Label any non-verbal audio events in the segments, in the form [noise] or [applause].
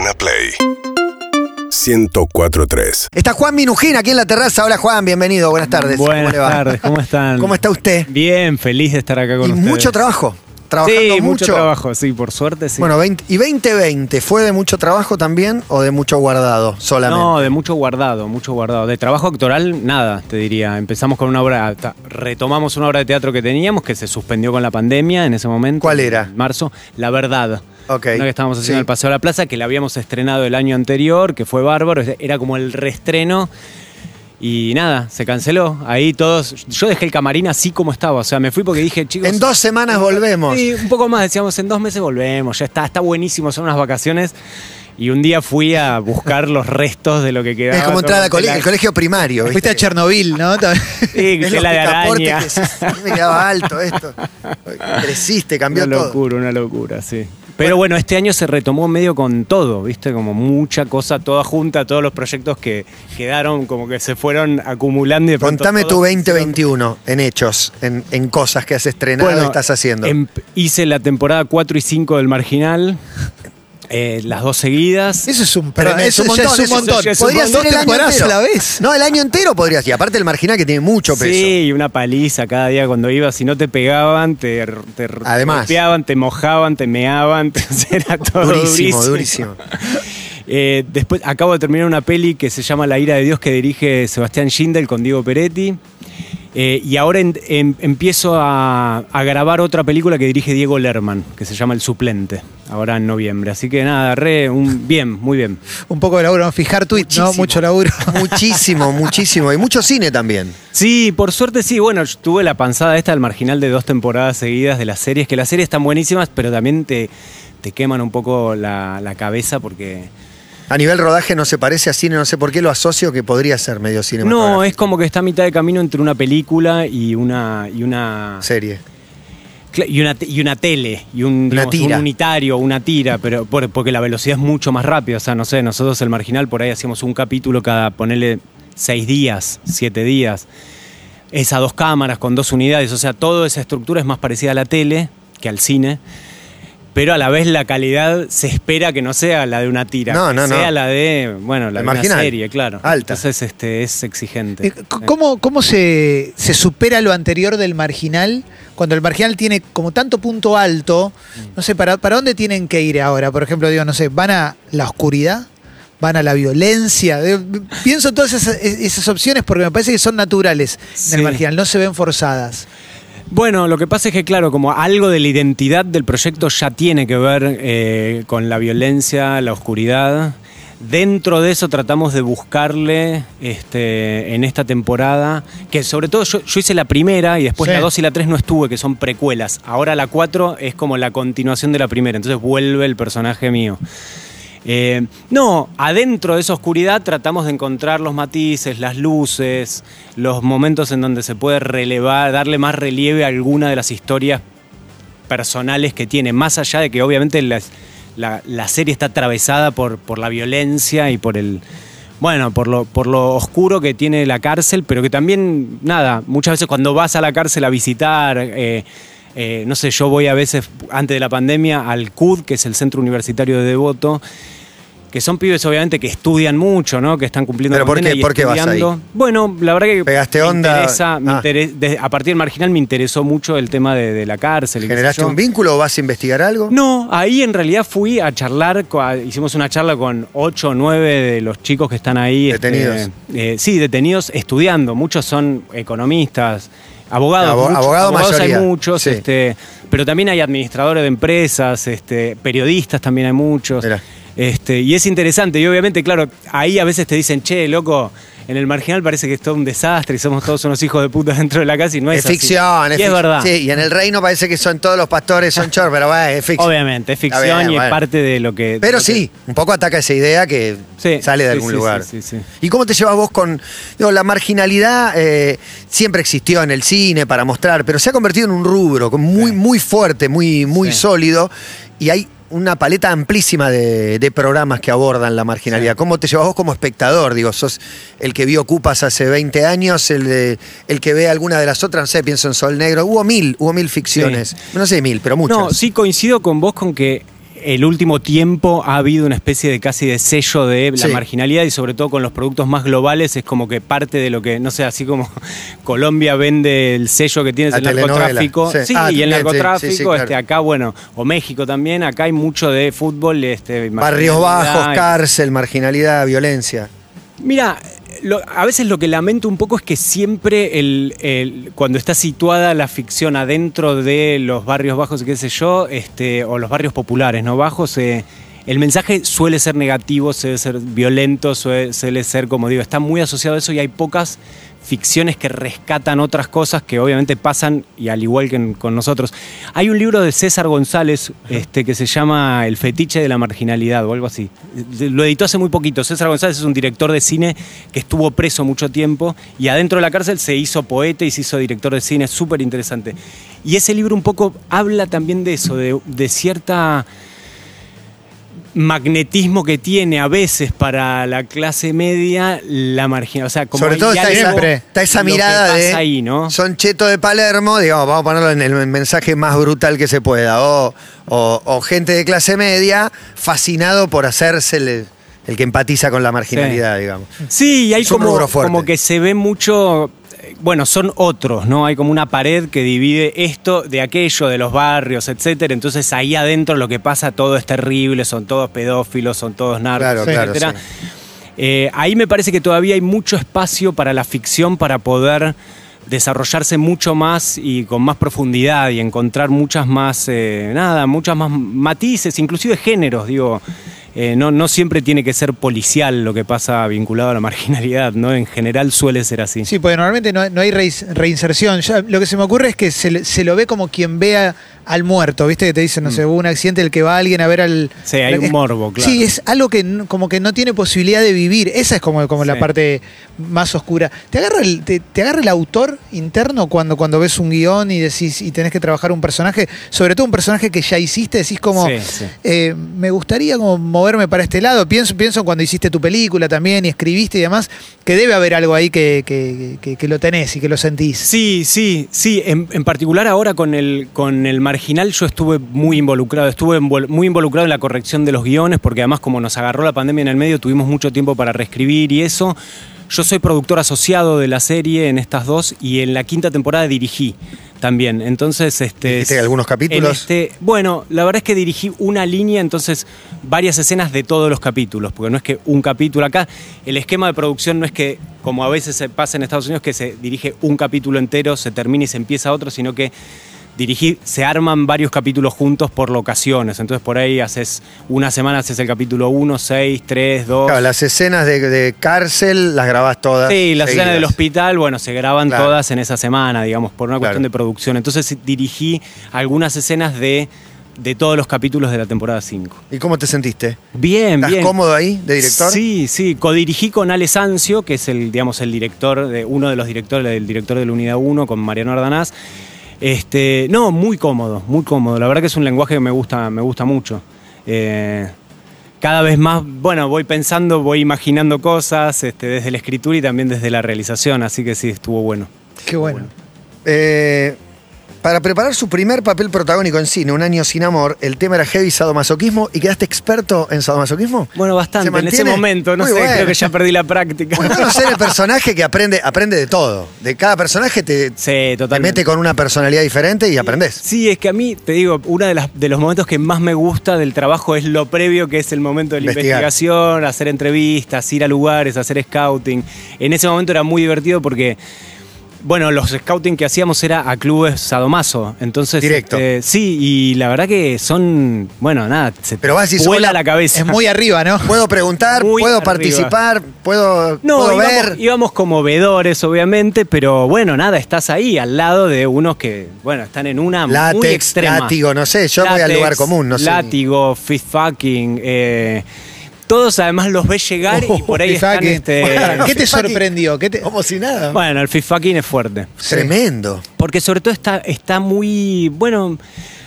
Urbana Play 1043. Está Juan Minujín aquí en la terraza. Hola Juan, bienvenido, buenas tardes. Buenas ¿Cómo le va? tardes, ¿cómo están? ¿Cómo está usted? Bien, feliz de estar acá con Y ustedes. mucho trabajo. Trabajando Sí, mucho. mucho trabajo, sí, por suerte sí. Bueno, 20 ¿y 2020 fue de mucho trabajo también o de mucho guardado solamente? no, de mucho guardado, mucho guardado. De trabajo actoral, nada, te diría. Empezamos con una obra, retomamos una obra de teatro que teníamos, que se suspendió con la pandemia en ese momento. ¿Cuál era? En marzo. La Verdad. Una que estábamos haciendo Sí. el Paseo de la Plaza, que la habíamos estrenado el año anterior, que fue bárbaro. Era como el reestreno. Y nada, se canceló. Ahí todos. Yo dejé el camarín así como estaba. O sea, me fui porque dije, chicos. En dos semanas volvemos. Sí, un poco más, decíamos, en dos meses volvemos, ya está, está buenísimo, son unas vacaciones. Y un día fui a buscar los restos de lo que quedaba. es como entrar al colegio, la- el colegio primario. ¿viste? Fuiste a Chernobyl, ¿no? [laughs] Sí, Es los tela de araña. que se- me quedaba alto esto. [laughs] Creciste, cambió Una todo. locura, una locura, sí. Pero bueno, este año se retomó medio con todo, ¿viste? Como mucha cosa, toda junta, todos los proyectos que quedaron, como que se fueron acumulando y de pronto Contame tu todos 2021 en hechos, en, en cosas que has estrenado Bueno, y estás haciendo. em- hice la temporada 4 y 5 del Marginal, eh, las dos seguidas. Eso es un, Pero es eso un montón, es un eso montón. ya es un Podría ser el año entero. a la vez. No, el año entero podrías. Y aparte el marginal que tiene mucho peso. Sí, una paliza cada día cuando ibas. Si no te pegaban, te, te Además. golpeaban, te mojaban, te meaban. [laughs] te- era todo Durísimo, durísimo. durísimo. Eh, después acabo de terminar una peli que se llama La ira de Dios que dirige Sebastián Schindel con Diego Peretti. Eh, y ahora en- em- empiezo a, a grabar otra película que dirige Diego Lerman, que se llama El Suplente, ahora en noviembre. Así que nada, re, un, bien, muy bien. Un poco de laburo, ¿no? fijar tweets, ¿no? Muchísimo. Mucho laburo. [laughs] Muchísimo, muchísimo. Y mucho cine también. Sí, por suerte sí. Bueno, yo tuve la panzada esta del marginal de dos temporadas seguidas de las series, que las series están buenísimas, pero también te, te queman un poco la, la cabeza porque... A nivel rodaje no se parece a cine, no sé por qué lo asocio que podría ser medio cinematográfico. No, es como que está a mitad de camino entre una película y una... Y una Serie. Y una, y una tele, y un, Una digamos, un unitario, una tira, pero por- porque la velocidad es mucho más rápida. O sea, no sé, nosotros el marginal por ahí hacíamos un capítulo cada, ponerle seis días, siete días. Es a dos cámaras con dos unidades. O sea, toda esa estructura es más parecida a la tele que al cine. Pero a la vez la calidad se espera que no sea la de una tira, No, que no, no. sea la de, bueno, la de una serie, claro. Alta. Entonces este, es exigente. Eh, ¿Cómo, cómo se, se supera lo anterior del marginal? Cuando el marginal tiene como tanto punto alto, no sé, ¿para, ¿para dónde tienen que ir ahora? Por ejemplo, digo, no sé, ¿van a la oscuridad? ¿Van a la violencia? Pienso en todas esas, esas opciones porque me parece que son naturales en el marginal, no se ven forzadas. Bueno, lo que pasa es que, claro, como algo de la identidad del proyecto ya tiene que ver eh, con la violencia, la oscuridad. Dentro de eso tratamos de buscarle este, en esta temporada, que sobre todo yo, yo hice la primera y después Sí. la 2 y la 3 no estuve, que son precuelas. Ahora la 4 es como la continuación de la primera, entonces vuelve el personaje mío. Eh, no, adentro de esa oscuridad tratamos de encontrar los matices, las luces, los momentos en donde se puede relevar, darle más relieve a alguna de las historias personales que tiene, más allá de que obviamente la, serie está atravesada por, por la violencia y por el... Bueno, por lo, por lo oscuro que tiene la cárcel, pero que también, nada, muchas veces cuando vas a la cárcel a visitar, eh, eh, no sé, yo voy a veces, antes de la pandemia, al CUD, que es el Centro Universitario de Devoto, que son pibes obviamente que estudian mucho, ¿no? Que están cumpliendo ¿Pero por qué- y por qué vas ahí? Bueno, la verdad que ¿Pegaste me onda? interesa- me Ah. interes- de- a partir del marginal me interesó mucho el tema de, de la cárcel. ¿Generaste un vínculo o vas a investigar algo? No, ahí en realidad fui a charlar, hicimos una charla con ocho o nueve de los chicos que están ahí. este, Detenidos. eh, sí, detenidos estudiando. Muchos son economistas, abogados. Abo- muchos, abogado abogados mayoría, hay muchos, sí. este, pero también hay administradores de empresas, este, periodistas también hay muchos. Mirá. Este, y es interesante, y obviamente, claro, ahí a veces te dicen, che, loco, en el marginal parece que es todo un desastre y somos todos unos hijos de puta dentro de la casa y no es, es así. ficción, es, Y es fic- verdad. Sí, y en el reino parece que son todos los pastores, son chor, pero bueno, es ficción. Obviamente, es ficción bien, y bueno. es parte de lo que. Pero lo que- sí, un poco ataca esa idea que Sí, sale de sí, algún sí, lugar. sí, sí, sí. ¿Y cómo te llevas vos con.? Digo, la marginalidad eh, siempre existió en el cine para mostrar, pero se ha convertido en un rubro muy, muy fuerte, muy, muy sólido. Y hay una paleta amplísima de, de programas que abordan la marginalidad. Sí. ¿Cómo te llevas vos como espectador? Digo, sos el que vio Ocupas hace 20 años, el, de- el que ve alguna de las otras, no sé, pienso en Sol Negro. Hubo mil, hubo mil ficciones. No sé mil, pero muchas. No, sí coincido con vos con que el último tiempo ha habido una especie de casi de sello de la Sí. marginalidad y sobre todo con los productos más globales es como que parte de lo que, no sé, así como [laughs] Colombia vende el sello que tienes La el narcotráfico. sí. Sí, Ah, y el narcotráfico, sí, sí, claro. este, acá, bueno, o México también, acá hay mucho de fútbol, este, Barrios bajos, cárcel, marginalidad, violencia. Mira, lo- a veces lo que lamento un poco es que siempre el, cuando está situada la ficción adentro de los barrios bajos, qué sé yo, este, o los barrios populares, ¿no? Bajos, eh, el mensaje suele ser negativo, suele ser violento, suele, suele ser, como digo, está muy asociado a eso y hay pocas ficciones que rescatan otras cosas que obviamente pasan y al igual que en- con nosotros. Hay un libro de César González este, que se llama El fetiche de la marginalidad o algo así. Lo editó hace muy poquito. César González es un director de cine que estuvo preso mucho tiempo y adentro de la cárcel se hizo poeta y se hizo director de cine, súper interesante. Y ese libro un poco habla también de eso, de, de cierta magnetismo que tiene a veces para la clase media la marginalidad. O sea, como Sobre todo está esa, Siempre. está esa mirada de ahí, ¿no? son cheto de Palermo, digamos, vamos a ponerlo en el mensaje más brutal que se pueda, o, o- o gente de clase media fascinado por hacerse el, el que empatiza con la marginalidad, digamos. Sí, y hay como, como que se ve mucho. Bueno, son otros, ¿no? Hay como una pared que divide esto de aquello, de los barrios, etcétera. Entonces ahí adentro lo que pasa todo es terrible, son todos pedófilos, son todos narcos, Claro, claro, etcétera. sí. Eh, ahí me parece que todavía hay mucho espacio para la ficción para poder desarrollarse mucho más y con más profundidad y encontrar muchas más, eh, nada, muchas más matices, inclusive géneros, digo. Eh, no, no siempre tiene que ser policial lo que pasa vinculado a la marginalidad, ¿no? En general suele ser así. Sí, porque normalmente no, no hay reinserción. Lo que se me ocurre es que se, se lo ve como quien vea al muerto, ¿viste? Que te dicen, no sé, hubo un accidente el que va alguien a ver al. Mm. Sí, hay un morbo, claro. Sí, es algo que como que no tiene posibilidad de vivir. Esa es como, como la parte más oscura. ¿Te agarra, el, te, te agarra el autor interno cuando, cuando ves un guion y decís y tenés que trabajar un personaje? Sobre todo un personaje que ya hiciste, decís como. Sí, sí. eh, me gustaría como moverme para este lado. Pienso, pienso cuando hiciste tu película también y escribiste y demás, que debe haber algo ahí que, que- que- que lo tenés y que lo sentís. Sí, sí, sí. En, en particular ahora con el, con el marginal yo estuve muy involucrado. Estuve muy involucrado en la corrección de los guiones porque además como nos agarró la pandemia en el medio tuvimos mucho tiempo para reescribir y eso. Yo soy productor asociado de la serie en estas dos y en la quinta temporada dirigí también. Entonces, este. ¿Dirigiste algunos capítulos? este- bueno, la verdad es que dirigí una línea, entonces varias escenas de todos los capítulos, porque no es que un capítulo acá, el esquema de producción no es que, como a veces se pasa en Estados Unidos, que se dirige un capítulo entero, se termina y se empieza otro, sino que dirigí, se arman varios capítulos juntos por locaciones, entonces por ahí haces, una semana haces el capítulo 1, 6, 3, 2. Claro, las escenas de, de cárcel las grabás todas. Sí, las escenas del hospital, bueno, se graban Claro. todas en esa semana, digamos, por una Claro. cuestión de producción. Entonces dirigí algunas escenas de, de todos los capítulos de la temporada 5. ¿Y cómo te sentiste? Bien, ¿Estás bien. cómodo ahí, de director? Sí, sí. Codirigí con Ale Sancio, que es el, digamos, el director de, uno de los directores, el director de la Unidad 1, con Mariano Ardanás. Este, no, muy cómodo, muy cómodo. La verdad que es un lenguaje que me gusta, me gusta mucho. Eh, cada vez más, bueno, voy pensando, voy imaginando cosas, este, desde la escritura y también desde la realización, así que sí, estuvo bueno. Qué bueno. Eh, para preparar su primer papel protagónico en cine, Un año sin amor, el tema era heavy sadomasoquismo y quedaste experto en sadomasoquismo. Bueno, ¿Se bastante. En ese momento, no Muy sé, bueno. creo que ya perdí la práctica. Bueno, no ser el personaje que aprende, aprende de todo. De cada personaje te, Sí, te mete con una personalidad diferente y aprendes. Sí, es que a mí, te digo, uno de, las- de los momentos que más me gusta del trabajo es lo previo, que es el momento de la Investigar. investigación, hacer entrevistas, ir a lugares, hacer scouting. En ese momento era muy divertido porque, bueno, los scouting que hacíamos era a clubes sadomaso. Entonces, Directo. este, sí, y la verdad que son, bueno, nada, se Pero vas decir, vuela hola, la cabeza. Es muy arriba, ¿no? Puedo preguntar, Muy puedo arriba. participar, puedo, No, puedo íbamos, ver. íbamos como vedores, obviamente, pero bueno, nada, estás ahí al lado de unos que, bueno, están en una muy Látex, extrema. látigo, no sé, yo voy al Látex, lugar común, no sé. Látigo, fist fucking, eh, todos además los ves llegar y por ahí Qué están este, Bueno, ¿Qué te sorprendió? ¿Qué te- Como si nada. Bueno, el fucking es fuerte. Tremendo. Porque sobre todo está, está muy, bueno,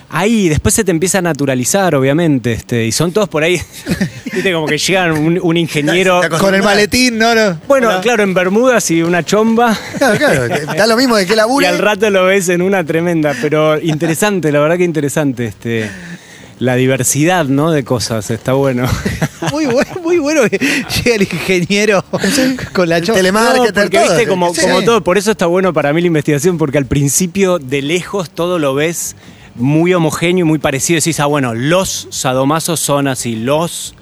ahí, después se te empieza a naturalizar, obviamente, este, y son todos por ahí, [laughs] viste, como que llegan un, un ingeniero. Con el maletín, ¿no? no. Bueno, Hola. claro, en Bermudas y una chomba. Claro, claro. Da lo mismo de que [laughs] Y labure. al rato lo ves en una tremenda, pero interesante, la verdad que interesante. Este. La diversidad, ¿no? De cosas, está bueno. [laughs] Muy bueno, muy bueno que llega el ingeniero con la El choca. telemarketer, No, porque todo. viste, como, Sí. como todo, por eso está bueno para mí la investigación, porque al principio de lejos todo lo ves muy homogéneo y muy parecido. Decís, ah, bueno, los sadomazos son así, los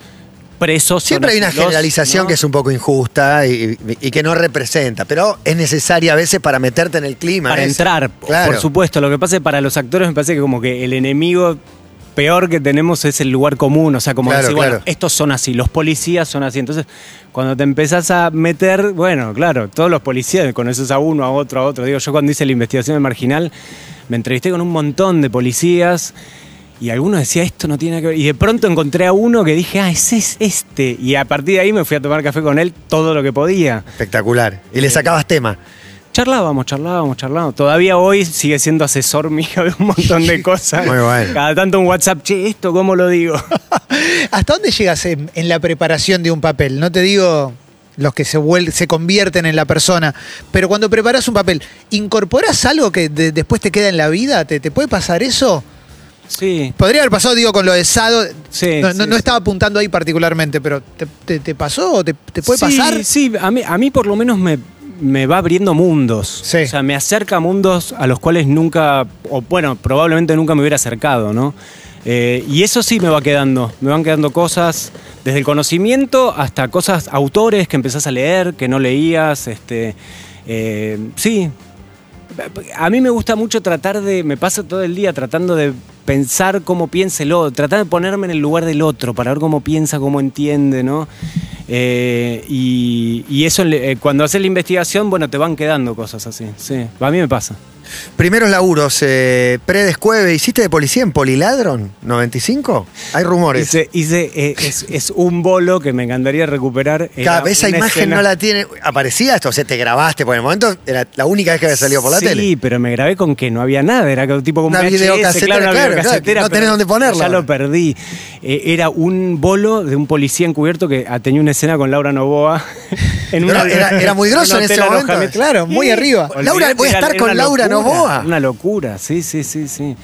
presos son Siempre hay una así, los- generalización ¿no? que es un poco injusta y, y que no representa, pero es necesaria a veces para meterte en el clima. Para entrar, Claro. por supuesto. Lo que pasa es que para los actores me parece que como que el enemigo peor que tenemos es el lugar común. O sea, como Claro, decir, bueno, claro. estos son así, los policías son así. Entonces, cuando te empezás a meter, bueno, claro, todos los policías, conoces a uno, a otro, a otro. Digo, yo cuando hice la investigación del marginal, me entrevisté con un montón de policías. Y algunos decía esto no tiene que ver. Y de pronto encontré a uno que dije, ah, ese es este. Y a partir de ahí me fui a tomar café con él todo lo que podía. Espectacular. Y le sacabas tema. Charlábamos, charlábamos, charlábamos. Todavía hoy sigue siendo asesor mío de un montón de [laughs] cosas. Muy bueno. Cada tanto un WhatsApp, che, ¿esto cómo lo digo? [laughs] ¿Hasta dónde llegas en, en la preparación de un papel? No te digo los que se, vuel- se convierten en la persona, pero cuando preparas un papel, ¿incorporas algo que de- después te queda en la vida? ¿Te, te puede pasar eso? Sí. Podría haber pasado, digo, con lo de Sado. Sí, no, no- sí, no sí. estaba apuntando ahí particularmente, pero ¿te, te- te pasó o te, te puede pasar? Sí, a mí, a mí por lo menos me, me va abriendo mundos. Sí. O sea, me acerca a mundos a los cuales nunca, o bueno, probablemente nunca me hubiera acercado, ¿no? Eh, y eso sí me va quedando. Me van quedando cosas, desde el conocimiento hasta cosas, autores que empezás a leer, que no leías. Este, eh, sí, a mí me gusta mucho tratar de, me paso todo el día tratando de pensar cómo piensa el otro, tratar de ponerme en el lugar del otro para ver cómo piensa, cómo entiende, ¿no? Eh, y, eso, eh, cuando haces la investigación, bueno, te van quedando cosas así, sí, a mí me pasa. Primeros laburos, eh, pre-descueve, ¿hiciste de policía en Poliladron 95? Hay rumores. Hice, hice, eh, es, es un bolo que me encantaría recuperar. Era Cada esa una imagen escena- no la tiene. ¿Aparecía esto? O sea, te grabaste, por el momento era la única vez que había salido por la sí, tele. pero me grabé con que no había nada, era que tipo como Una videocasetera, claro, una claro, videocasetera, no tenés dónde ponerlo. Ya lo perdí. Eh, era un bolo de un policía encubierto que tenía una escena con Laura Novoa. [laughs] En Pero era- era muy grosso un en ese momento. Claro, muy arriba. Laura, voy a estar era con una Laura locura, Novoa. Una locura, sí, sí, sí, sí.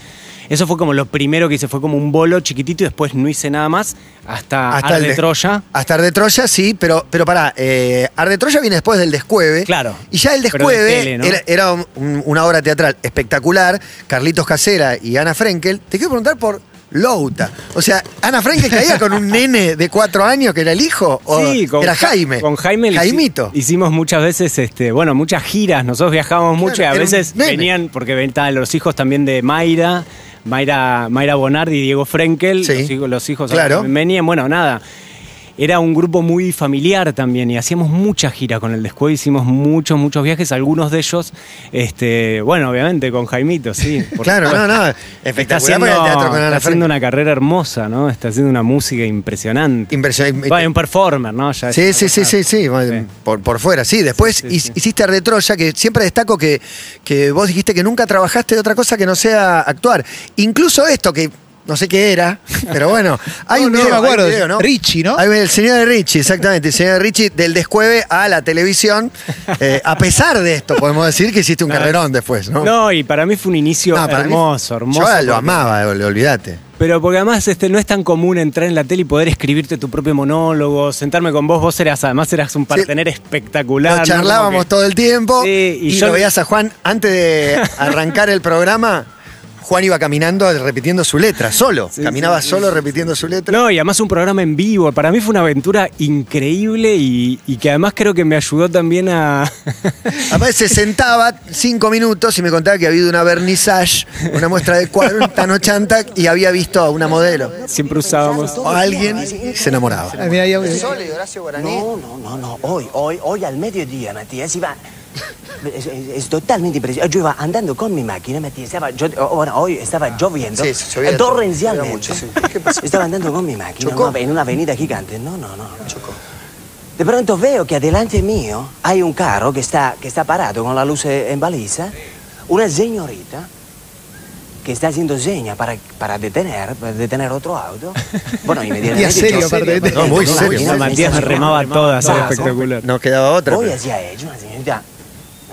Eso fue como lo primero que hice, fue como un bolo chiquitito y después no hice nada más hasta, Hasta Arde de- Troya. Hasta Ar de Troya, sí, pero, pero pará, eh, Ar de Troya viene después del Descueve. Claro. Y ya el de Descueve tele, ¿no? era, era un- una obra teatral espectacular. Carlitos Casera y Ana Frenkel. Te quiero preguntar por Louta. O sea, Ana Frenkel caía con un [laughs] nene de cuatro años que era el hijo. ¿O Sí, con era Ja- Jaime. Con Jaime Jaimito. hicimos muchas veces, este, bueno, muchas giras. Nosotros viajábamos mucho Claro, y a veces venían, porque ven- estaban los hijos también de Mayra, Mayra, Mayra Bonardi y Diego Frenkel, Sí. los hijos, los hijos Claro. venían, bueno, nada. Era un grupo muy familiar también y hacíamos muchas giras con el Descueve, hicimos muchos, muchos viajes, algunos de ellos, este, bueno, obviamente con Jaimito, sí. [laughs] Claro, no, no. Está Espectacular haciendo, porque el teatro con Ana está haciendo una carrera hermosa, ¿no? Está haciendo una música impresionante. Impresionante. Bueno, un performer, ¿no? Ya Sí, sí, sí, sí, sí. Por, por fuera, sí. Después Sí, sí, hiciste Ar de Troya, que siempre destaco que, que vos dijiste que nunca trabajaste de otra cosa que no sea actuar. Incluso esto, que no sé qué era, pero bueno, [laughs] hay No, un no me acuerdo. hay un video, ¿no? Richie, ¿no? Hay el señor de Richie, exactamente, el señor de Richie del descueve a la televisión. Eh, a pesar de esto, podemos decir que hiciste un [laughs] carrerón después, ¿no? No, y para mí fue un inicio mí- hermoso, hermoso. Yo lo amaba, ol- olvídate. Pero porque además este, no es tan común entrar en la tele y poder escribirte tu propio monólogo, sentarme con vos, vos eras, además eras un partener espectacular. Lo ¿no? charlábamos que- todo el tiempo Sí, y, y yo- lo veías a Juan antes de [laughs] arrancar el programa. Juan iba caminando repitiendo su letra, solo. Sí, Caminaba sí, solo sí. repitiendo su letra. No, y además un programa en vivo. Para mí fue una aventura increíble y, y que además creo que me ayudó también a... [laughs] Además se sentaba cinco minutos y me contaba que había ido una vernissage, una muestra de cuadro, un Tano Chantac y había visto a una modelo Siempre usábamos... o a alguien se enamoraba. Horacio Guaraní. No, no, no, no. Hoy, hoy, hoy al mediodía, Matías, iba. Es, es- es totalmente impresionante. Yo iba andando con mi máquina, Matías. Estaba, yo, bueno, hoy estaba lloviendo. Sí, llovía torrencialmente. mucho, sí. ¿Qué pasó? Estaba andando con mi máquina en una avenida gigante. No, no, no. Chocó. De pronto veo que adelante mío hay un carro que está, que está parado con la luz en baliza. Una señorita que está haciendo seña para, para detener, para detener otro auto. Bueno, inmediatamente... Y [laughs] a serio, yo- aparte de- No, muy serio. Matías me remaba todas, era Pasa. espectacular. No quedaba otra. Voy pero- hacia ella, una señorita.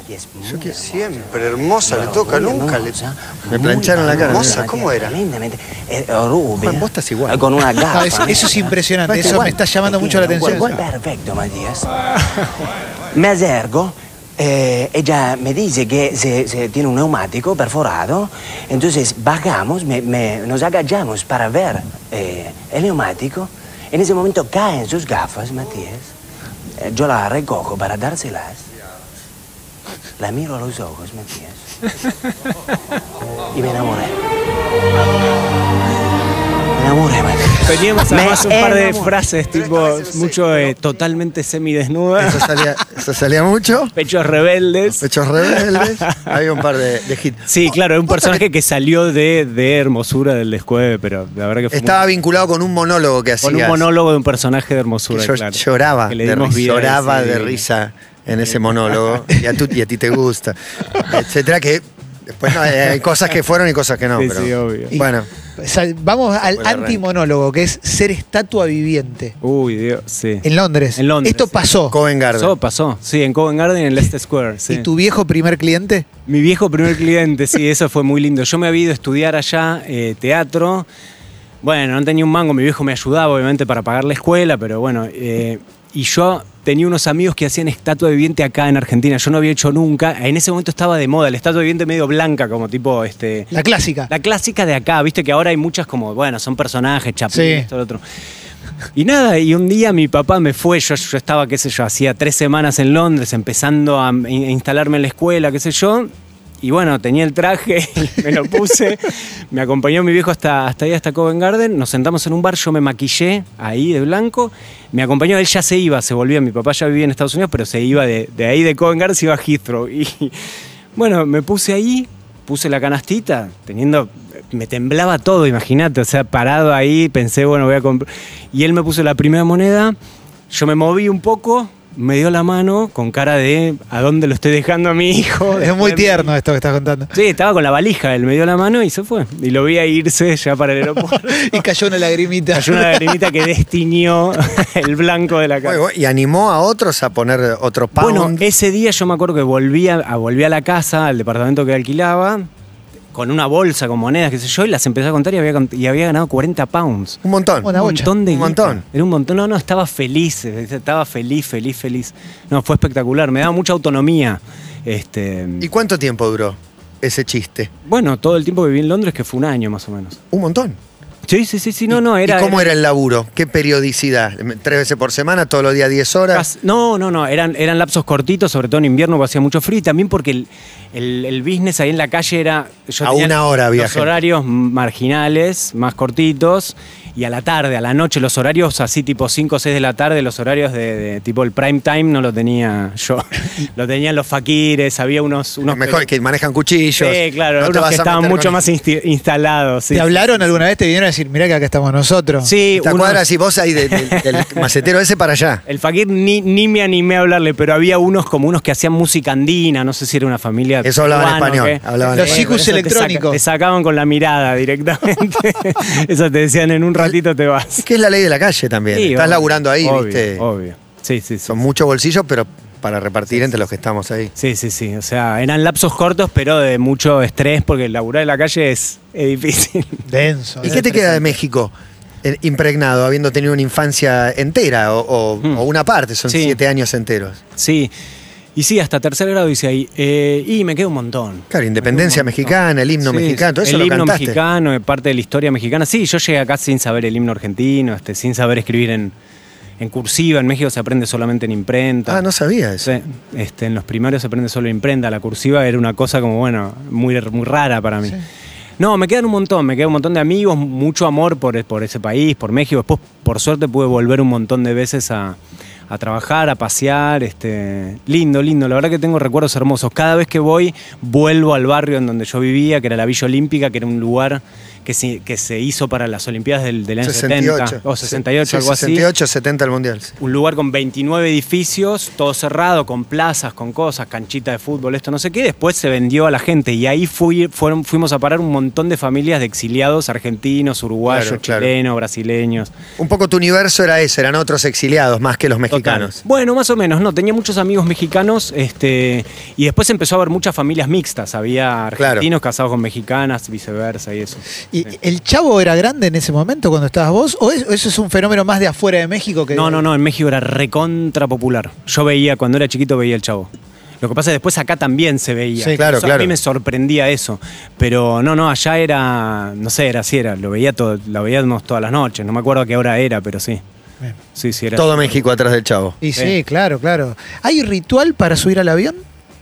Yo muy que hermosa. siempre, hermosa, le toca, nunca le... Me plancharon la cara. hermosa, ¿cómo era? Tremendamente. Eh, rubia. Juan, vos estás igual. eh, Con una No, gafa. eso, eso es impresionante, eso igual. me está llamando mucho la atención. Igual, Perfecto, Matías. [laughs] Me acerco. eh, ella me dice que se, se tiene un neumático perforado, entonces bajamos, me- me- nos agachamos para ver eh, el neumático. En ese momento caen sus gafas, Matías. Eh, yo la recojo para dárselas. La miro a los ojos, Matías. Y me enamoré. Me enamoré, Matías. Teníamos Me además un par de enamoré. frases, tipo, mucho eh, totalmente semidesnuda, Eso salía, eso salía mucho. pechos rebeldes. Pechos rebeldes. Había un par de, de hits. Sí, claro, es un personaje que salió de, de hermosura del descueve, pero la verdad que fue Estaba muy- vinculado con un monólogo que hacía. con un monólogo de un personaje de hermosura, yo claro. lloraba, Que le de, dimos ri- vida a lloraba ese de risa en ese monólogo. [laughs] Y a, tú- y a ti te gusta. Etcétera, que después no, hay, hay cosas que fueron y cosas que no. Sí, pero, sí, obvio. Bueno, O sea, vamos al antimonólogo, que es ser estatua viviente. Uy, Dios, sí. En Londres. En Londres, Esto sí. pasó. Covent Garden. Pasó, pasó. Sí, en Covent Garden, en Leicester Square. sí. ¿Y tu viejo primer cliente? Mi viejo primer cliente, sí, eso fue muy lindo. Yo me había ido a estudiar allá eh, teatro. Bueno, no tenía un mango, mi viejo me ayudaba obviamente para pagar la escuela, pero bueno, eh, y yo tenía unos amigos que hacían estatua viviente acá en Argentina. Yo no había hecho nunca. En ese momento estaba de moda, la estatua viviente medio blanca, como tipo este. La clásica. La clásica de acá, viste que ahora hay muchas como, bueno, son personajes, chapín, Sí. esto, lo otro. Y nada, y un día mi papá me fue, yo, yo estaba, qué sé yo, hacía tres semanas en Londres, empezando a instalarme en la escuela, qué sé yo. Y bueno, tenía el traje, [laughs] me lo puse, me acompañó mi viejo hasta, hasta ahí, hasta Covent Garden, nos sentamos en un bar, yo me maquillé ahí de blanco, me acompañó, él ya se iba, se volvía, mi papá ya vivía en Estados Unidos, pero se iba de, de ahí de Covent Garden, se iba a Heathrow. Y bueno, me puse ahí, puse la canastita, teniendo, me temblaba todo, imagínate, o sea, parado ahí, pensé, bueno, voy a comprar. Y él me puso la primera moneda, yo me moví un poco, me dio la mano con cara de ¿a dónde lo estoy dejando a mi hijo? [laughs] Es muy tierno esto que estás contando. Sí, estaba con la valija, él me dio la mano y se fue. Y lo vi a irse ya para el aeropuerto. [laughs] Y cayó una lagrimita. Cayó una lagrimita que destiñó [laughs] el blanco de la cara. Bueno, y animó a otros a poner otro pound. Bueno, ese día yo me acuerdo que volví a, a- volví a la casa, al departamento que alquilaba, con una bolsa con monedas, qué sé yo, y las empecé a contar y había, y había ganado 40 pounds. un montón. Una un bocha. montón de Un guita. montón. Era un montón. No, no, estaba feliz. Estaba feliz, feliz, feliz. No, fue espectacular. Me daba mucha autonomía. Este, ¿Y cuánto tiempo duró ese chiste? bueno, todo el tiempo que viví en Londres, que fue un año más o menos. Un montón. Sí, sí, sí, sí. No, no, era. ¿Y cómo era el laburo? ¿Qué periodicidad? ¿Tres veces por semana, todos los días 10 horas? No, no, no, eran, eran lapsos cortitos, sobre todo en invierno porque hacía mucho frío y también porque el, el- el business ahí en la calle era... yo A tenía una hora había Los horarios marginales, más cortitos, y a la tarde, a la noche, los horarios así tipo 5 o 6 de la tarde, los horarios de, de tipo el prime time no lo tenía yo. [laughs] lo tenían los faquires, había unos... unos Mejor que manejan cuchillos. Sí, claro, no unos que estaban mucho más insti- instalados. sí, ¿Te hablaron sí. alguna vez? ¿Te vinieron a decir, mirá que acá estamos nosotros? Sí, Te unos- cuadras y vos ahí de- de- [laughs] del macetero ese para allá. El Fakir ni, ni me animé a hablarle, pero había unos como unos que hacían música andina, no sé si era una familia. Eso hablaban español, hablaban Los chicos eso te electrónicos. Te, sacaban con la mirada directamente. [laughs] eso te decían, en un ratito te vas. Es que es la ley de la calle también. Sí, Estás obvio, laburando ahí, obvio, ¿viste? Obvio. Sí, sí, sí. Son muchos bolsillos, pero para repartir entre los que estamos ahí. Sí, sí, sí. O sea, eran lapsos cortos, pero de mucho estrés, porque laburar en la calle es, es difícil. [laughs] Denso. ¿Y qué te queda de México? eh, impregnado, habiendo tenido una infancia entera o, o- Hmm. o una parte, son Sí. siete años enteros. Sí. Y sí, hasta tercer grado hice ahí. Eh, y me queda un montón. Claro, independencia Me mexicana, el himno Sí, mexicano, todo eso el lo himno cantaste. mexicano, parte de la historia mexicana. Sí, yo llegué acá sin saber el himno argentino, este, sin saber escribir en, en cursiva. En México se aprende solamente en imprenta. Ah, no sabía eso. Sí, este, en los primarios se aprende solo en imprenta. La cursiva era una cosa como, bueno, muy, muy rara para mí. No, me quedan un montón, me quedan un montón de amigos, mucho amor por, por ese país, por México. Después, por suerte, pude volver un montón de veces a, a trabajar, a pasear. Este, lindo, lindo. La verdad que tengo recuerdos hermosos. Cada vez que voy, vuelvo al barrio en donde yo vivía, que era la Villa Olímpica, que era un lugar que se, que se hizo para las Olimpiadas del, del año 68. 70 o 68, Sí, algo así. 68, 70 el mundial. Un lugar con 29 edificios, todo cerrado, con plazas, con cosas, canchita de fútbol, esto no sé qué. Después se vendió a la gente y ahí fui, fueron, fuimos a parar un montón de familias de exiliados argentinos, uruguayos, Claro, claro. chilenos, brasileños. Un poco tu universo era ese, eran otros exiliados más que los Total. mexicanos. Bueno, más o menos, no. Tenía muchos amigos mexicanos este, y después empezó a haber muchas familias mixtas. Había Claro. argentinos casados con mexicanas, viceversa y eso. ¿Y Sí. el chavo era grande en ese momento cuando estabas vos? ¿O es- o eso es un fenómeno más de afuera de México que.? No, no, no, en México era recontra popular. Yo veía, cuando era chiquito veía el chavo. Lo que pasa es que después acá también se veía. Sí, claro, Eso A claro. mí me sorprendía eso. Pero no, no, allá era, no sé, era así, era, lo veía todo, lo veíamos todas las noches. No me acuerdo a qué hora era, pero sí. Bien. Sí, sí, era. Todo México atrás del chavo. Y sí, Sí. claro, claro. ¿Hay ritual para subir al avión?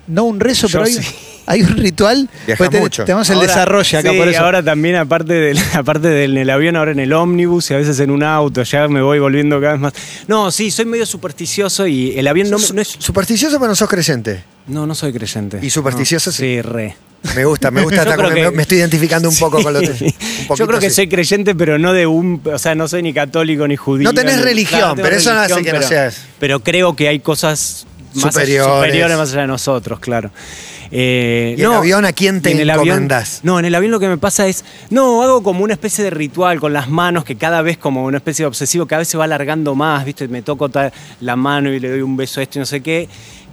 No un rezo, Yo pero hay, sí. [laughs] hay un ritual. Viajas Pues te- mucho. Tenemos el Ahora- desarrollo acá sí, por eso. ahora también, aparte del, [laughs] aparte del en el avión, ahora en el ómnibus y a veces en un auto, ya me voy volviendo cada vez más. No, sí, soy medio supersticioso y el avión no, no es. Supersticioso pero no sos creyente. No, no soy creyente. ¿Y supersticioso No, sí? Sí, re. Me gusta, me gusta. [laughs] Hasta que- me estoy identificando un [laughs] poco con lo que. Yo creo que soy creyente, pero no de un. O sea, no soy ni católico ni judío. No tenés ni- religión, pero eso no hace que no pero- seas- Pero creo que hay cosas más Superiores. superiores más allá de nosotros, claro. Eh, ¿Y el avión a quién te en el avión- encomendás? no, en el avión lo que me pasa es. No, hago como una especie de ritual con las manos que cada vez, como una especie de obsesivo, cada vez se va alargando más, ¿viste? Me toco la mano y le doy un beso a esto y no sé qué.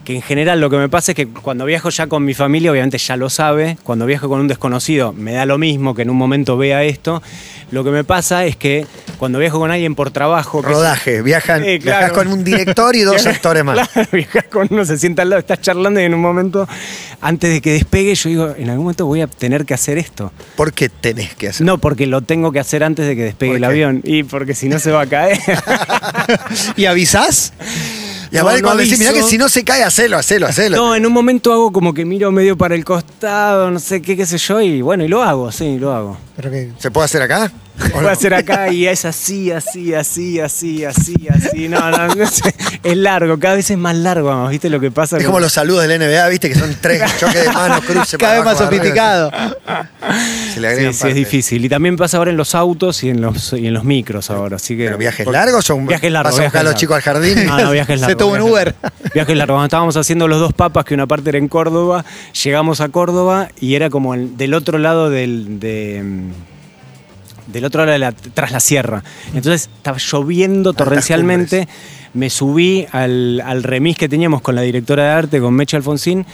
Que en general lo que me pasa es que cuando viajo ya con mi familia, obviamente ya lo sabe, cuando viajo con un desconocido me da lo mismo que en un momento vea esto. Lo que me pasa es que cuando viajo con alguien por trabajo... Rodaje, viajan, claro. viajas con un director y dos [laughs] actores más. [laughs] Claro, viajas con uno, se sienta al lado, estás charlando y en un momento, antes de que despegue, yo digo, en algún momento voy a tener que hacer esto. ¿Por qué tenés que hacer? No, porque lo tengo que hacer antes de que despegue ¿Por el avión. Y porque si no se va a caer. [laughs] ¿Y avisás? Y aparte no cuando decís, mirá que si no se cae, hacelo, hacelo, hacelo. no, en un momento hago como que miro medio para el costado, no sé qué, qué sé yo, y bueno, y lo hago, sí, lo hago. Pero ¿Se puede hacer acá? ¿O Voy a hacer acá y es así, así, así, así, así, así. No, no, no sé. Es largo, cada vez es más largo, vamos, ¿viste lo que pasa? Es como los saludos del NBA, viste, que son tres [laughs] choques de manos, cruce Cada vez más sofisticado. Se le Sí, agregan sí, es difícil. Y también pasa ahora en los autos y en los, y en los micros ahora. Así que, ¿Pero viajes largos o un Viajes largos. vas a buscar a los chicos al jardín? No, no, viajes [laughs] Se largos. toma un viajes Uber. Viajes largos. Cuando estábamos haciendo los dos papas, que una parte era en Córdoba, llegamos a Córdoba y era como el- del otro lado del. de, del otro lado de la, tras la sierra. Entonces estaba lloviendo torrencialmente. Me subí al, al remis que teníamos con la directora de arte, con Meche Alfonsín.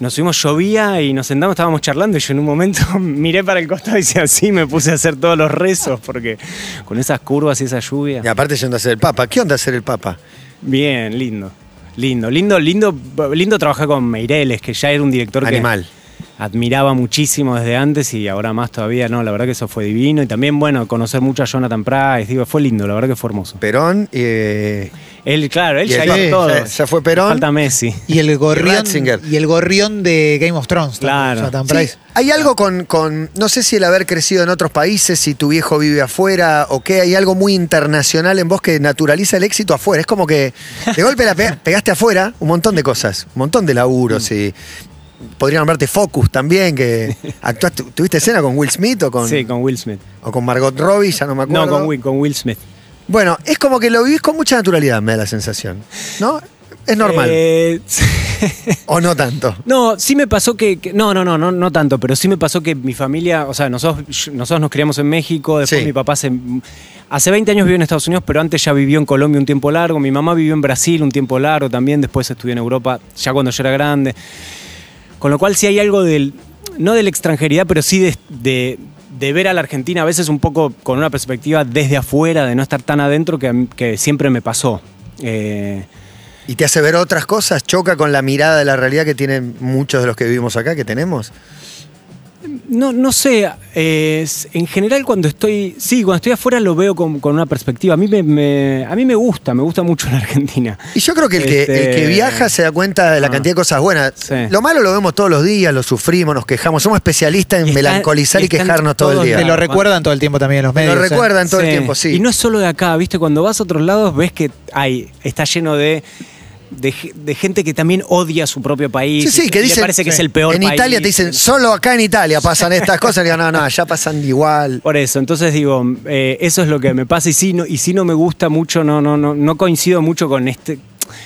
Nos subimos, llovía y nos sentamos, estábamos charlando y yo en un momento [laughs] miré para el costado y decía así, me puse a hacer todos los rezos porque con esas curvas y esa lluvia. Y aparte yendo a ser el Papa. ¿Qué onda ser el Papa? Bien, lindo. Lindo, lindo, lindo, lindo trabajar con Meireles, que ya era un director Animal. que admiraba muchísimo desde antes y ahora más todavía, no, la verdad que eso fue divino. Y también, bueno, conocer mucho a Jonathan Price, digo, fue lindo, la verdad que fue hermoso. Perón eh, Él, claro, él Y ya el- hizo todo. ya- ya fue Perón. Falta Messi. Y el [laughs] gorrión. Ratzinger. Y el gorrión de Game of Thrones. Claro. Jonathan Sí, Price. hay algo con, con, no sé si el haber crecido en otros países, si tu viejo vive afuera o qué, hay algo muy internacional en vos que naturaliza el éxito afuera. Es como que de golpe la pe- pegaste afuera un montón de cosas, un montón de laburos y podría nombrarte Focus también, que [laughs] actuaste, tuviste escena con Will Smith o con, Sí, con Will Smith. o con Margot Robbie, ya no me acuerdo. No, con Will, con Will Smith. Bueno, es como que lo vivís con mucha naturalidad, me da la sensación. ¿No? Es normal. Eh, [laughs] ¿O no tanto? No, sí me pasó que, que- no, no, no, no, no tanto, pero sí me pasó que mi familia, o sea, nosotros, nosotros nos criamos en México, después Sí. mi papá hace, hace 20 años vivió en Estados Unidos, pero antes ya vivió en Colombia un tiempo largo, mi mamá vivió en Brasil un tiempo largo también, después estudió en Europa ya cuando yo era grande. Con lo cual sí hay algo del, no de la extranjeridad, pero sí de, de- ver a la Argentina a veces un poco con una perspectiva desde afuera, de no estar tan adentro, que siempre me pasó. Eh, ¿Y te hace ver otras cosas? ¿Choca con la mirada de la realidad que tienen muchos de los que vivimos acá, que tenemos? No, no sé, eh, es- en general cuando estoy, sí, cuando estoy afuera lo veo con, con una perspectiva. A mí me, me- a mí me gusta, me gusta mucho [laughs] la Argentina. Y yo creo que el, que Este- el que viaja se da cuenta de la Ah. cantidad de cosas buenas. Sí. Lo malo lo vemos todos los días, lo sufrimos, nos quejamos. Somos especialistas en Y melancolizar y quejarnos todo el día. Te lo recuerdan todo el tiempo también en los Me medios. lo ¿eh? recuerdan todo el tiempo, sí. Y no es solo de acá, ¿viste? Cuando vas a otros lados ves que hay, está lleno de de, ge- de gente que también odia su propio país. Sí, sí, que y le dicen. parece que sí. es el peor En país. Italia te dicen, solo acá en Italia pasan estas cosas. Y digo, no, no, allá pasan igual. Por eso, entonces digo, eh, eso es lo que me pasa y sí, no, y sí no me gusta mucho, no, no, no, no coincido mucho con este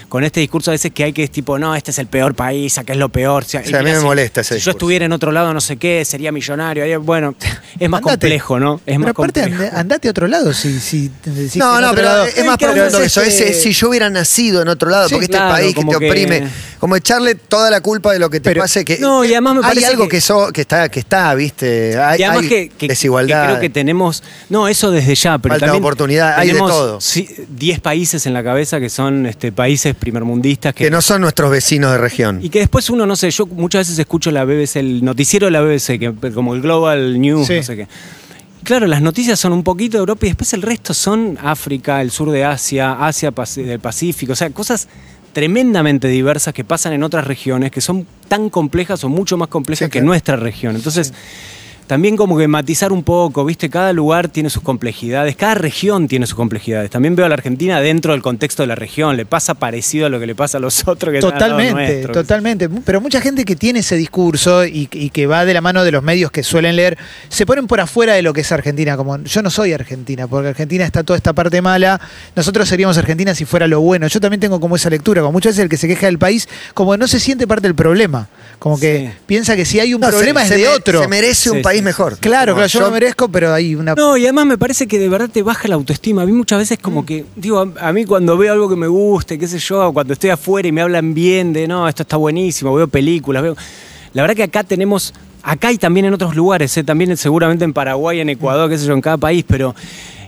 con este discurso a veces que hay que es tipo, no, este es el peor país, acá es lo peor. O sea, a mí me si- molesta ese Si yo estuviera en otro lado, no sé qué, sería millonario. Bueno, es más Andate. complejo, ¿no? Es Pero más aparte, complejo. and- andate a otro lado si, si decís que No, no, pero lado- es más profundo que eso. es Es, que- si yo hubiera nacido en otro lado, Sí, porque este claro, país que te que- oprime, como echarle toda la culpa de lo que te Pero- pase, que No, y además me hay parece algo que- que, so- que está, que está, viste, hay, y además hay que, desigualdad. que creo que tenemos. No, eso desde ya, pero Falta de también. oportunidad, hay de todo. sí, 10 países en la cabeza que son este, países primermundistas que no son nuestros vecinos de región. Y que después uno, no sé, yo muchas veces escucho la BBC, el noticiero de la BBC, que, como el Global News, Sí. no sé qué. Claro, las noticias son un poquito de Europa y después el resto son África, el sur de Asia, Asia del Pacífico, o sea, cosas tremendamente diversas que pasan en otras regiones que son tan complejas o mucho más complejas Sí, que claro. nuestra región. Entonces, también como que matizar un poco, ¿viste? Cada lugar tiene sus complejidades, cada región tiene sus complejidades. También veo a la Argentina dentro del contexto de la región, le pasa parecido a lo que le pasa a los [laughs] otros que Totalmente, nuestro. totalmente. Pero mucha gente que tiene ese discurso y, y que va de la mano de los medios que suelen leer, se ponen por afuera de lo que es Argentina. Como yo no soy Argentina, porque Argentina está toda esta parte mala. Nosotros seríamos Argentina si fuera lo bueno. Yo también tengo como esa lectura, como muchas veces el que se queja del país, como no se siente parte del problema. Como que Sí. piensa que si hay un No, problema se- es se de me- otro. Se merece un Sí, país mejor. Claro, claro, yo, lo merezco, pero hay una. No, y además me parece que de verdad te baja la autoestima. A mí muchas veces como que, digo, a, a mí cuando veo algo que me guste, qué sé yo, cuando estoy afuera y me hablan bien de, no, esto está buenísimo, veo películas, veo... La verdad que acá tenemos, acá y también en otros lugares, eh, también seguramente en Paraguay, en Ecuador, qué sé yo, en cada país, pero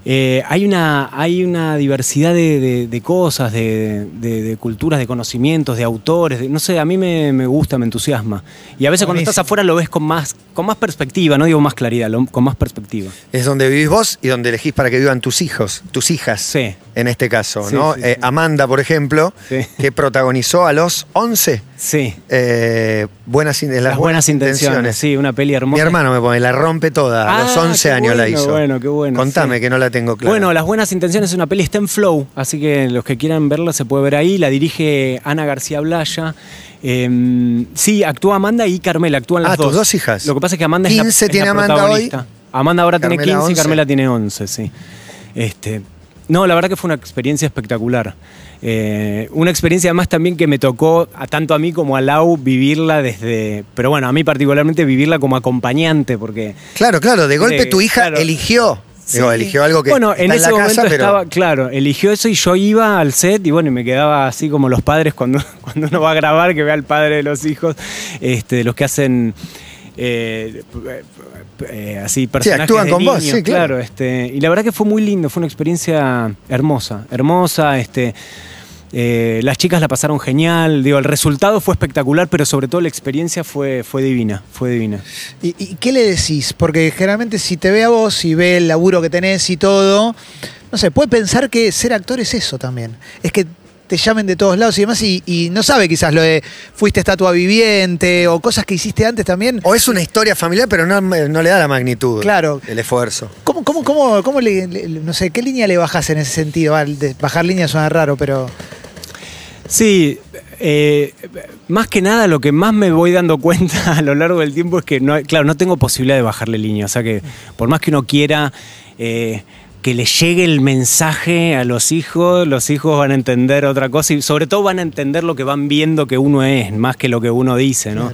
eh, hay, una, hay una diversidad de, de- de cosas, de, de- culturas, de conocimientos, de autores, no sé, a mí me, me gusta, me entusiasma. Y a veces cuando estás afuera lo ves con más, con más perspectiva, no digo más claridad, lo- con más perspectiva. Es donde vivís vos y donde elegís para que vivan tus hijos, tus hijas. Sí. En este caso, Sí, ¿no? sí, Eh. Amanda, por ejemplo, que protagonizó a los 11 Sí. eh, buenas, las, Las buenas intenciones, sí, una peli Mi hermosa. hermano me pone, la rompe toda. A Ah, los 11 qué años la hizo. bueno, qué bueno, Contame sí. que no la tengo clara. Bueno, Las Buenas Intenciones es una peli, está en Flow, así que los que quieran verla se puede ver ahí. La dirige Ana García Blaya. Eh, sí, actúa Amanda y Carmela, actúan las Ah, tus dos. dos hijas. Lo que pasa es que Amanda es la- 15 es la, tiene Amanda protagonista. hoy. Amanda ahora tiene Carmela 15 y 11. Carmela tiene 11, sí. Este, no, la verdad que fue una experiencia espectacular. Eh, una experiencia además también que me tocó a tanto a mí como a Lau vivirla desde... Pero bueno, a mí particularmente vivirla como acompañante, porque... Claro, claro, de golpe tu hija claro. eligió. Digo, eligió algo que bueno, está en en ese la momento casa, pero. estaba, claro, eligió eso y yo iba al set y bueno, y me quedaba así como los padres cuando, [laughs] cuando uno va a grabar, que ve al padre de los hijos, este, de los que hacen eh, eh, así personajes actúan de con vos, niños, sí, claro. este, y la verdad que fue muy lindo, fue una experiencia hermosa, hermosa, este. eh, las chicas la pasaron genial, digo, el resultado fue espectacular, pero sobre todo la experiencia fue, fue divina, fue divina. ¿Y, y qué le decís? Porque generalmente si te ve a vos y ve el laburo que tenés y todo, no sé, puede pensar que ser actor es eso también. Es que te llamen de todos lados y demás y, y no sabe quizás lo de fuiste estatua viviente o cosas que hiciste antes también. O es una historia familiar, pero no, no le da la magnitud. Claro. El esfuerzo. ¿Cómo, cómo, cómo, cómo le, le- no sé, qué línea le bajás en ese sentido? Ah, de- Bajar línea suena raro, pero... Sí, eh, más que nada lo que más me voy dando [laughs] cuenta a lo largo del tiempo es que, no, claro, no tengo posibilidad de bajarle línea. O sea que por más que uno quiera eh, que le llegue el mensaje a los hijos, los hijos van a entender otra cosa y sobre todo van a entender lo que van viendo que uno es, más que lo que uno dice, ¿no?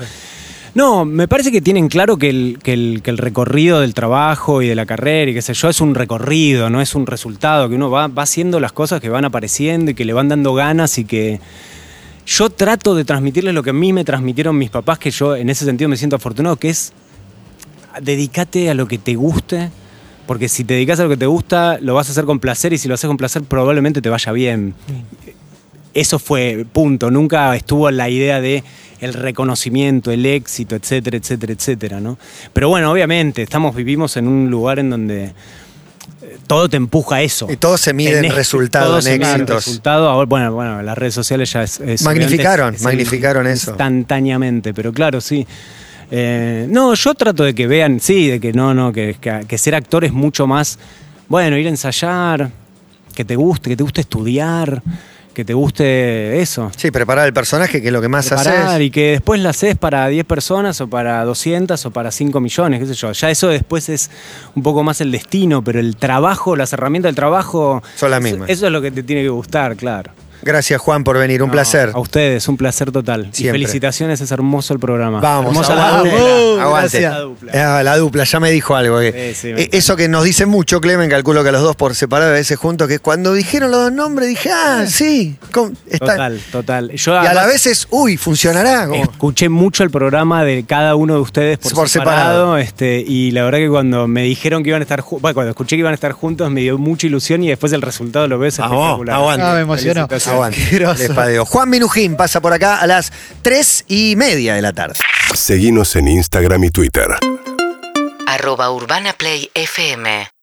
No, me parece que tienen claro que el, que, el, que el recorrido del trabajo y de la carrera y qué sé yo es un recorrido, no es un resultado, que uno va, va haciendo las cosas que van apareciendo y que le van dando ganas y que yo trato de transmitirles lo que a mí me transmitieron mis papás, que yo en ese sentido me siento afortunado, que es dedícate a lo que te guste, porque si te dedicas a lo que te gusta, lo vas a hacer con placer y si lo haces con placer probablemente te vaya bien. Eso fue punto, nunca estuvo la idea de el reconocimiento, el éxito, etcétera, etcétera, etcétera, ¿no? Pero bueno, obviamente, estamos, vivimos en un lugar en donde eh, todo te empuja a eso. Y todo se mide en este- resultado, todo en se mide éxitos. resultado. Ahora, bueno, bueno, las redes sociales ya es. es- Magnificaron, obviamente es- es magnificaron eso. Instantáneamente, pero claro, sí. Eh, no, yo trato de que vean, sí, de que no, no, que, que- que ser actor es mucho más, bueno, ir a ensayar, que te guste, que te guste estudiar, que te guste eso. Sí, preparar el personaje, que es lo que más Preparar haces. y que después la haces para 10 personas o para 200 o para 5 millones, qué sé yo. Ya eso después es un poco más el destino, pero el trabajo, las herramientas del trabajo... Son las eso- mismas. Eso es lo que te tiene que gustar, claro. Gracias, Juan, por venir. Un No, placer. A ustedes, un placer total. Y felicitaciones, es hermoso el programa. Vamos, Hermosa la aguante. dupla. Uh, aguante. gracias. La dupla. Ah, la dupla, ya me dijo algo. que- Sí, sí, me eh, eso que nos dice mucho, Clemen, calculo que a los dos por separado, a veces juntos, que cuando dijeron los dos nombres dije, ah, sí. Total, total. Yo Y a la vez es, uy, funcionará. como- Escuché mucho el programa de cada uno de ustedes por, Por separado. separado, este, y la verdad que cuando me dijeron que iban a estar juntos, bueno, cuando escuché que iban a estar juntos me dio mucha ilusión y después el resultado lo ves Vamos, espectacular. aguante. Ah, me emocionó. Aguante. Juan Minujín pasa por acá a las tres y media de la tarde. Seguinos en Instagram y Twitter. arroba Urbana Play FM